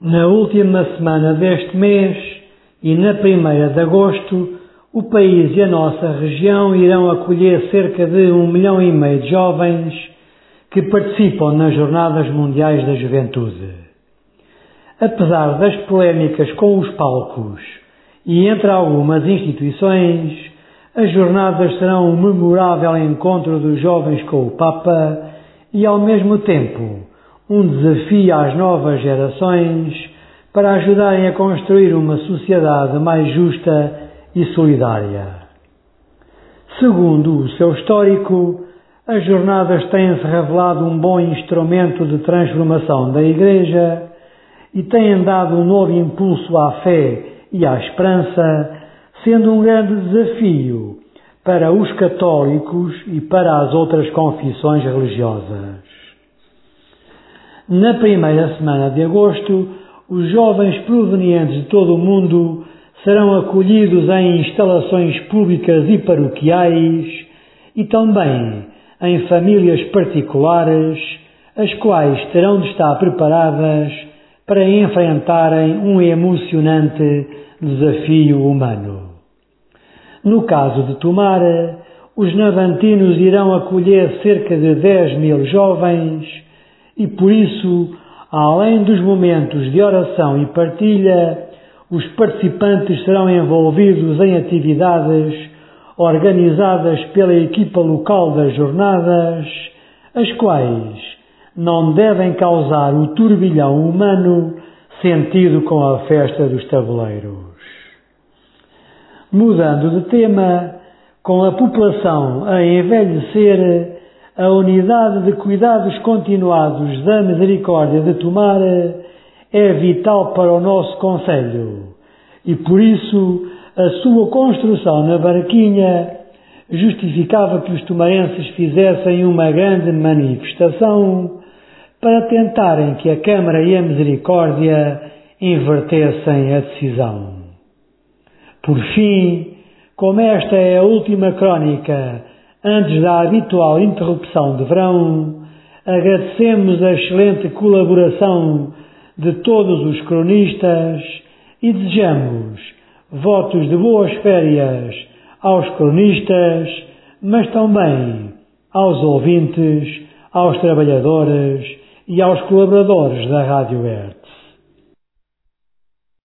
Na última semana deste mês e na primeira de agosto, o país e a nossa região irão acolher cerca de um milhão e meio de jovens que participam nas Jornadas Mundiais da Juventude. Apesar das polémicas com os palcos e entre algumas instituições, as jornadas serão um memorável encontro dos jovens com o Papa e, ao mesmo tempo, um desafio às novas gerações para ajudarem a construir uma sociedade mais justa e solidária. Segundo o seu histórico, as jornadas têm-se revelado um bom instrumento de transformação da Igreja e têm dado um novo impulso à fé e à esperança, sendo um grande desafio para os católicos e para as outras confissões religiosas. Na primeira semana de agosto, os jovens provenientes de todo o mundo serão acolhidos em instalações públicas e paroquiais e também em famílias particulares, as quais terão de estar preparadas para enfrentarem um emocionante desafio humano. No caso de Tomara, os navantinos irão acolher cerca de 10 mil jovens e por isso, além dos momentos de oração e partilha, os participantes serão envolvidos em atividades organizadas pela equipa local das jornadas, as quais não devem causar o turbilhão humano sentido com a festa dos tabuleiros. Mudando de tema, com a população a envelhecer, a unidade de cuidados continuados da misericórdia de Tomar é vital para o nosso Conselho e por isso a sua construção na barquinha justificava que os tomarenses fizessem uma grande manifestação para tentarem que a Câmara e a Misericórdia invertessem a decisão. Por fim, como esta é a última crónica Antes da habitual interrupção de verão, agradecemos a excelente colaboração de todos os cronistas e desejamos votos de boas férias aos cronistas, mas também aos ouvintes, aos trabalhadores e aos colaboradores da Rádio Verde.